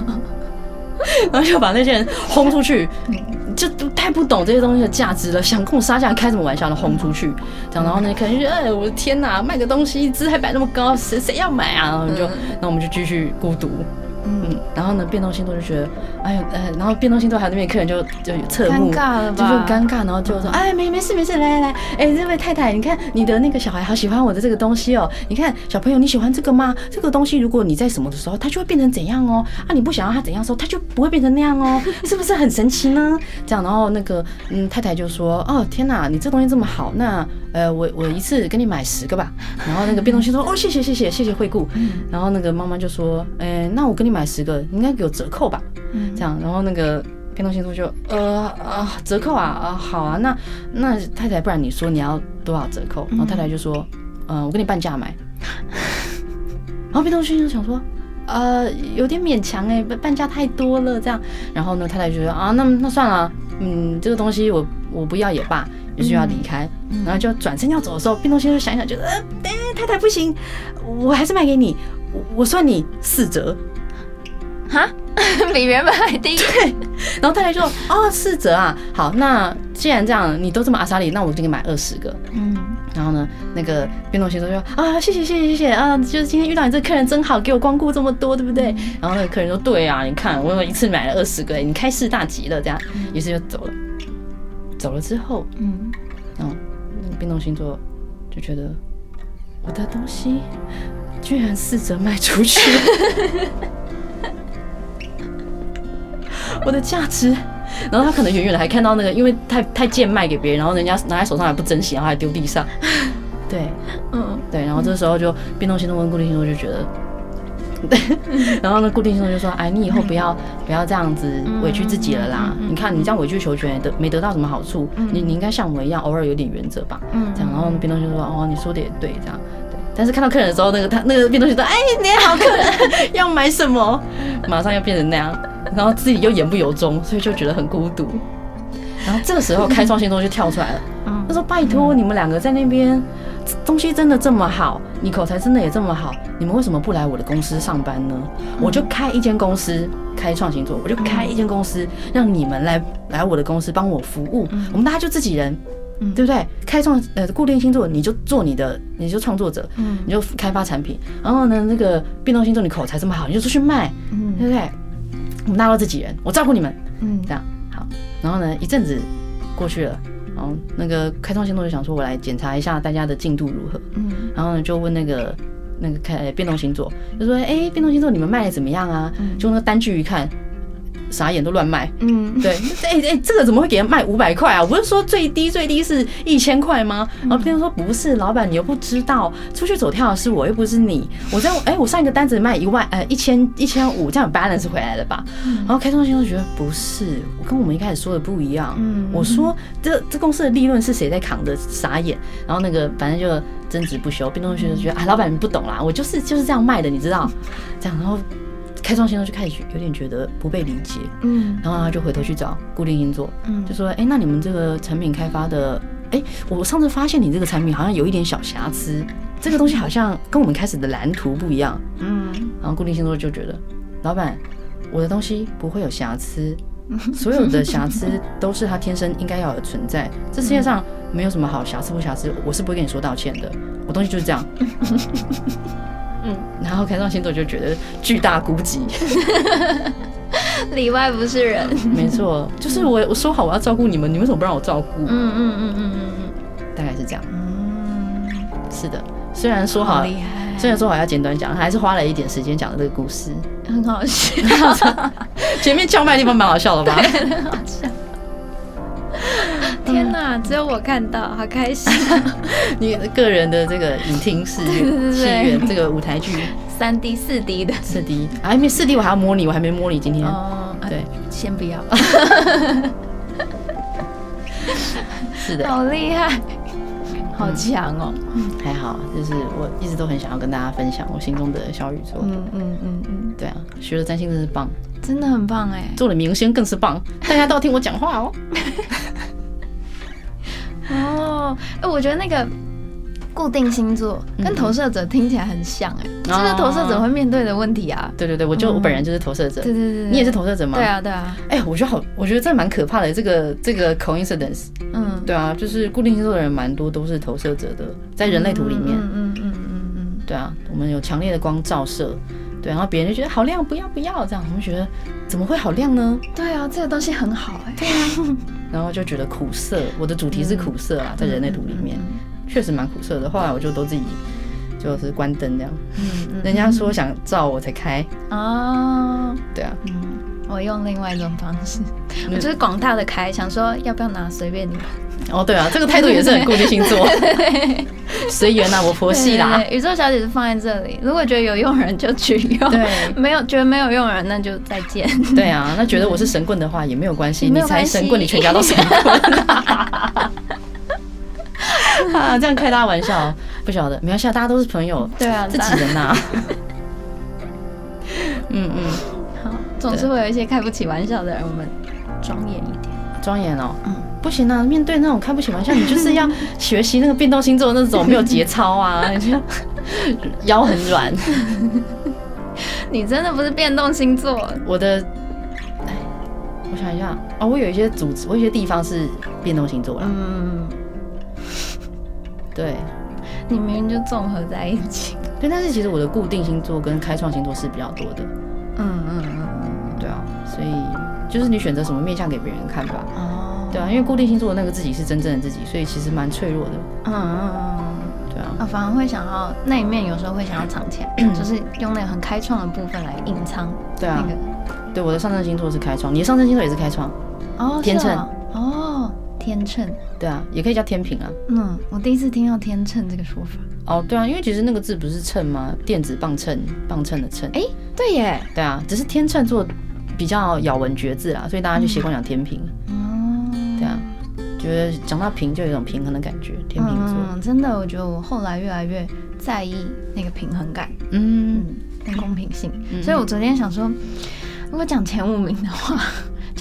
然后就把那些人轰出去，就太不懂这些东西的价值了，想跟我杀价开什么玩笑的轰出去。这样，然后呢，可能就哎，我的天哪，卖个东西姿态摆那么高，谁谁要买啊？然后就，那我们就继续孤独。嗯，然后呢，变动星座就觉得，哎呦，呃，*laughs* 然后变动星座还有那边客人就就侧目，尴尬了吧？就尴尬，然后就说，哎，没没事没事，来来来，哎，这位太太，你看你的那个小孩好喜欢我的这个东西哦，你看小朋友你喜欢这个吗？这个东西如果你在什么的时候，它就会变成怎样哦？*laughs* 啊，你不想要它怎样的时候，它就不会变成那样哦，*laughs* 是不是很神奇呢？这样，然后那个嗯太太就说，哦天哪，你这东西这么好，那呃我我一次给你买十个吧。然后那个变动星座说，哦谢谢谢谢谢谢惠顾。然后那个妈妈就说，哎，那我跟你买十个，应该有折扣吧？嗯，这样，然后那个变动星座就，呃啊，折扣啊，啊好啊，那那太太，不然你说你要多少折扣？然后太太就说，嗯，我给你半价买。*laughs* 然后变动星座想说，呃，有点勉强哎，半价太多了，这样。然后呢，太太就说，啊，那那算了，嗯，这个东西我我不要也罢，于是要离开。然后就转身要走的时候，变动星座想想，觉得，呃，太太不行，我还是卖给你，我算你四折。哈，*laughs* 比原本还低。对，然后太太就说：“哦，四折啊，好，那既然这样，你都这么阿莎里，那我就给你买二十个。”嗯，然后呢，那个变动星座就说：“啊，谢谢谢谢谢谢啊，就是今天遇到你这客人真好，给我光顾这么多，对不对？”然后那个客人说：“对啊，你看我一次买了二十个，你开市大吉了。”这样，于是就走了。走了之后，嗯，嗯，变动星座就觉得我的东西居然四折卖出去。*laughs* 我的价值，然后他可能远远的还看到那个，因为太太贱卖给别人，然后人家拿在手上还不珍惜，然后还丢地上。对，嗯，对，然后这时候就变动星座跟固定星座就觉得，对，然后呢，固定星座就说：“哎，你以后不要 *laughs* 不要这样子委屈自己了啦！你看你这样委曲求全，得没得到什么好处？你你应该像我一样，偶尔有点原则吧。”嗯，这样，然后变动星座说：“哦，你说的也对，这样。”但是看到客人的时候，那个他那个变动星座，哎，你好，客人 *laughs* 要买什么？马上要变成那样，然后自己又言不由衷，所以就觉得很孤独。然后这个时候，开创新座就跳出来了，他说：“拜托你们两个在那边东西真的这么好，你口才真的也这么好，你们为什么不来我的公司上班呢？我就开一间公司，开创新座，我就开一间公司，让你们来来我的公司帮我服务，我们大家就自己人。嗯对不对？开创呃固定星座，你就做你的，你就创作者，嗯你就开发产品。然后呢，那个变动星座，你口才这么好，你就出去卖，嗯对不对？我们大家都自己人，我照顾你们，嗯这样好。然后呢，一阵子过去了，然后那个开创星座就想说，我来检查一下大家的进度如何。嗯然后呢，就问那个那个开呃变动星座，就说，哎，变动星座你们卖的怎么样啊？就那个单据一看，傻眼都乱卖。嗯对，*laughs* 哎哎、这个怎么会给人卖五百块啊？我不是说最低最低是一千块吗？然后别人说不是，老板你又不知道，出去走跳的是我，又不是你。我在哎、我上一个单子卖一万，呃，一千一千五，这样 balance 回来了吧？然后开创星座觉得不是，我跟我们一开始说的不一样。嗯我说这这公司的利润是谁在扛的？傻眼。然后那个反正就争执不休，变动学就觉得啊，老板你不懂啦，我就是就是这样卖的，你知道？这样，然后开创星座就开始有点觉得不被理解。嗯然后他就回头去找固定星座，嗯就说：“哎，那你们这个产品开发的，哎，我上次发现你这个产品好像有一点小瑕疵，这个东西好像跟我们开始的蓝图不一样。嗯”然后固定星座就觉得，老板，我的东西不会有瑕疵，*laughs* 所有的瑕疵都是它天生应该要存在。这世界上没有什么好瑕疵不瑕疵，我是不会跟你说道歉的。我东西就是这样。*laughs* *laughs* 嗯，然后开创星座就觉得巨大孤寂。里外不是人。没错，就是我我说好我要照顾你们，你们为什么不让我照顾？嗯嗯嗯嗯嗯大概是这样。嗯是的，虽然说嗯，好好，虽然说好要简短讲，还是花了一点时间讲这个故事。很好笑，*laughs* 前面叫卖的地方蛮好笑的吧？很好笑。*laughs* 天哪，只有我看到，好开心！*laughs* 你个人的这个影厅是对对戏院，这个舞台剧三 D、四 D 的。四 D，还没四 D 我还要摸你，我还没摸你今天。哦，啊对，先不要，*laughs* 是的，好厉害，好强哦。还好，就是我一直都很想要跟大家分享我心中的小宇宙。嗯嗯嗯嗯，对啊，学了占星真是棒，真的很棒哎。做了明星更是棒，大家都要听我讲话哦。哦，哎，我觉得那个固定星座跟投射者听起来很像哎，这是投射者会面对的问题啊。对对对，我就嗯我本人就是投射者对，对对，对你也是投射者吗？对。啊对啊，哎、我觉得好，我觉得这蛮可怕的，这个这个 coincidence。嗯，对啊，就是固定星座的人蛮多都是投射者的，在人类图里面。嗯嗯嗯嗯嗯对啊，我们有强烈的光照射，对，然后别人就觉得好亮，不要不要这样，我们觉得怎么会好亮呢？嗯，对啊，这个东西很好哎。对然后就觉得苦涩，我的主题是苦涩啊，在人类图里面确实蛮苦涩的。后来我就都自己就是关灯这样，人家说想照我才开，啊，对啊，嗯，我用另外一种方式，我就是广大的开，想说要不要拿随便你们，哦对啊，这个态度也是很固定星座，*laughs* 随缘啦，我佛系啦，宇宙小姐是放在这里，如果觉得有用人就去用，对。没有觉得没有用人那就再见。对啊，那觉得我是神棍的话也没有关系，你才神棍，你全家都神棍。*laughs* 啊，这样开大家玩笑，不晓得，没关系，啊，大家都是朋友，对啊，自己人呐、*laughs* 嗯嗯，好，总是会有一些开不起玩笑的人，我们庄严一点。庄严哦，嗯不行啊，面对那种开不起玩笑，你就是要 *laughs* 学习那个变动星座那种没有节操啊，你 *laughs* 就腰很软。*laughs* 你真的不是变动星座，我的，哎，我想一下，哦，我有一些组织，我有一些地方是变动星座啦，嗯，对。你明明就综合在一起。对，但是其实我的固定星座跟开创星座是比较多的，嗯嗯嗯对啊，所以就是你选择什么面相给别人看吧，嗯，哦，对啊，因为固定星座的那个自己是真正的自己，所以其实蛮脆弱的，嗯嗯嗯。对啊，啊，反而会想要那一面，有时候会想要藏起来，*clears throat* 就是用那个很开创的部分来隐藏对啊，那个。对，我的上升星座是开创，你的上升星座也是开创，哦，天秤。哦，哦，天秤，对啊，也可以叫天平啊，嗯，我第一次听到天秤这个说法。哦，对啊，因为其实那个字不是秤吗？电子磅秤，磅秤的秤，哎，对耶，对啊，只是天秤座比较咬文嚼字啦，所以大家就习惯讲天平，哦，对啊，觉得讲到平就有一种平衡的感觉，天平座，嗯，真的，我觉得我后来越来越在意那个平衡感，嗯。嗯，公平性。嗯。所以我昨天想说，如果讲前五名的话，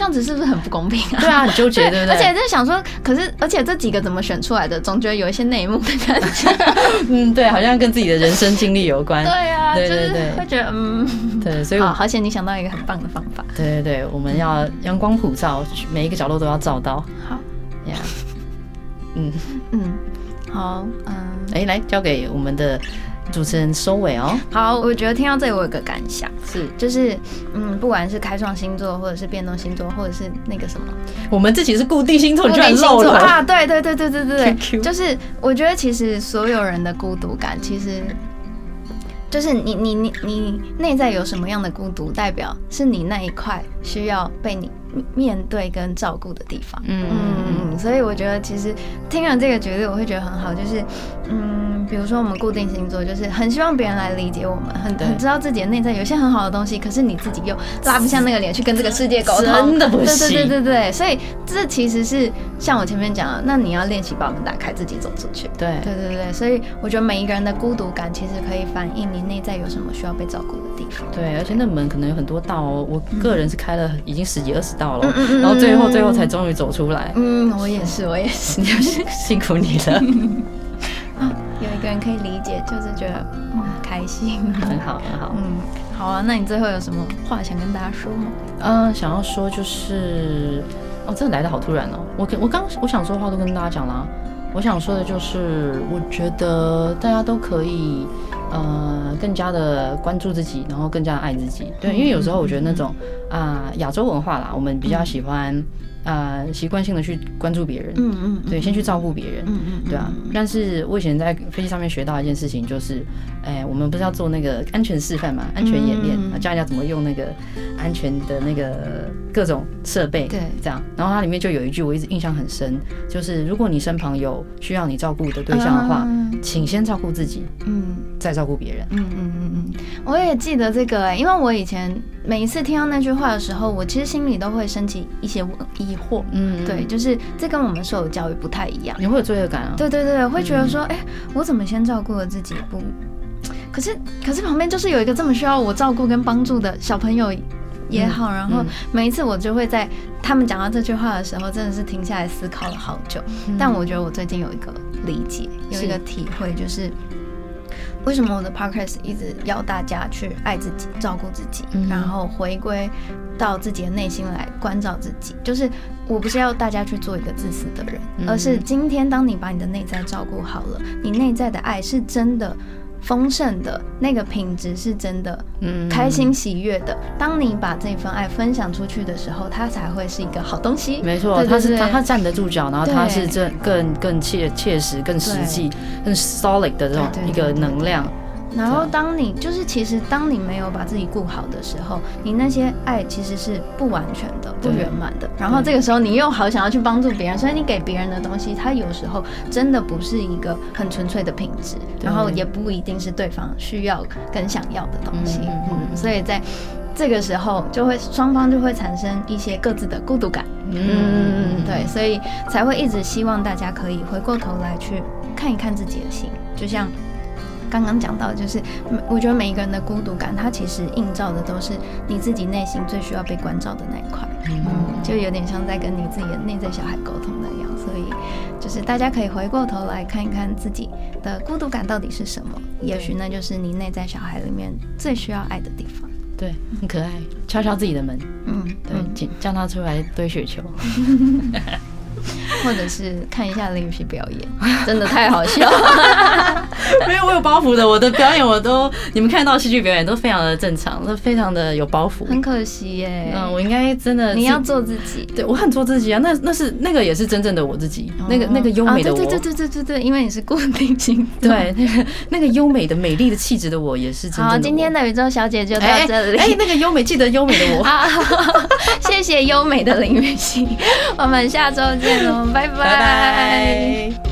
这样子是不是很不公平啊？对啊，很纠结，对不对？而且在想说，可是而且这几个怎么选出来的，总觉得有一些内幕的感觉。*laughs* 嗯，对，好像跟自己的人生经历有关。对啊，对就是对对会觉得嗯，对，所以我好好险你想到一个很棒的方法。对对对，我们要阳光普照，每一个角落都要照到。好，呀，*laughs* 嗯，嗯，好，嗯。哎，来交给我们的主持人收尾哦。好，我觉得听到这里我有个感想，是就是嗯，不管是开创星座，或者是变动星座，或者是那个什么我们自己是固定星座，你固居然漏了。啊，对对对对对对，就是我觉得其实所有人的孤独感，其实就是你你你你内在有什么样的孤独，代表是你那一块需要被你面对跟照顾的地方。嗯嗯，所以我觉得其实听了这个举例，我会觉得很好，就是嗯，比如说我们固定星座，就是很希望别人来理解我们，很很知道自己的内在有一些很好的东西，可是你自己又拉不下那个脸去跟这个世界沟通，真的不对对对对对，所以这其实是像我前面讲的，那你要练习把门打开，自己走出去。对对对对，所以我觉得每一个人的孤独感，其实可以反映你内在有什么需要被照顾的地方。对，而且那门可能有很多道哦，我个人是开了已经十几二十道了，嗯嗯嗯然后最后最后才终于走出来，嗯，我也是，我也是。*laughs* 辛苦你了，*laughs* 有一个人可以理解，就是觉得嗯开心。很好很好。嗯，好啊，那你最后有什么话想跟大家说吗？嗯，想要说就是，哦，真的来的好突然哦。我我刚我想说的话都跟大家讲啦。我想说的就是，我觉得大家都可以，呃，更加的关注自己，然后更加爱自己。对，因为有时候我觉得那种啊亚、洲文化啦，我们比较喜欢啊习惯性的去关注别人，嗯嗯，对，先去照顾别人。嗯嗯，对啊，但是我以前在飞机上面学到一件事情，就是，哎，我们不是要做那个安全示范嘛，安全演练，嗯教人家怎么用那个安全的那个各种设备，对。这样。然后它里面就有一句我一直印象很深，就是如果你身旁有需要你照顾的对象的话，嗯请先照顾自己，嗯。再照顾别人。嗯嗯嗯嗯，我也记得这个哎、因为我以前每一次听到那句话的时候，我其实心里都会升起一些疑惑。嗯，对，，就是这跟我们受的教育不太一样。你会有罪恶感啊。对对对，会觉得嗯说，哎、我怎么先照顾了自己？不，可是可是旁边就是有一个这么需要我照顾跟帮助的小朋友也好，然后嗯每一次我就会在他们讲到这句话的时候，真的是停下来思考了好久。嗯但我觉得我最近有一个理解，有一个体会，就是为什么我的 podcast 一直要大家去爱自己、照顾自己，嗯然后回归到自己的内心来关照自己。就是我不是要大家去做一个自私的人，嗯而是今天当你把你的内在照顾好了，你内在的爱是真的。丰盛的那个品质是真的，嗯开心喜悦的。当你把这份爱分享出去的时候，它才会是一个好东西。没错，对对对他是他他站得住脚，然后它是这更更切切实、更实际、更 solid 的这种一个能量。然后当你就是其实当你没有把自己顾好的时候，你那些爱其实是不完全的、不圆满的。然后这个时候你又好想要去帮助别人，所以你给别人的东西，它有时候真的不是一个很纯粹的品质，然后也不一定是对方需要跟想要的东西。嗯所以在这个时候就会双方就会产生一些各自的孤独感。嗯，对，所以才会一直希望大家可以回过头来去看一看自己的心，就像。刚刚讲到，就是嗯我觉得每一个人的孤独感，它其实映照的都是你自己内心最需要被关照的那一块，嗯。嗯，就有点像在跟你自己的内在小孩沟通那样，所以就是大家可以回过头来看一看自己的孤独感到底是什么，也许那就是你内在小孩里面最需要爱的地方，对，很可爱，敲敲自己的门，嗯，对，请叫他出来堆雪球。*laughs* 或者是看一下林雨熙表演，*laughs* 真的太好笑了。*laughs* 没有，我有包袱的，我的表演我都，你们看到戏剧表演都非常的正常，都非常的有包袱。很可惜耶。嗯，我应该真的你要做自己。对我很做自己啊，那那是那个也是真正的我自己，那个那个优美的我，啊对对对对对对，因为你是固定型。对，那个那个优美的、美丽的气质的我，也是真正的。好，今天的宇宙小姐就到哎这里。哎，那个优美，记得优美的我。好，谢谢优美的林雨熙，我们下周见喽，拜拜拜拜。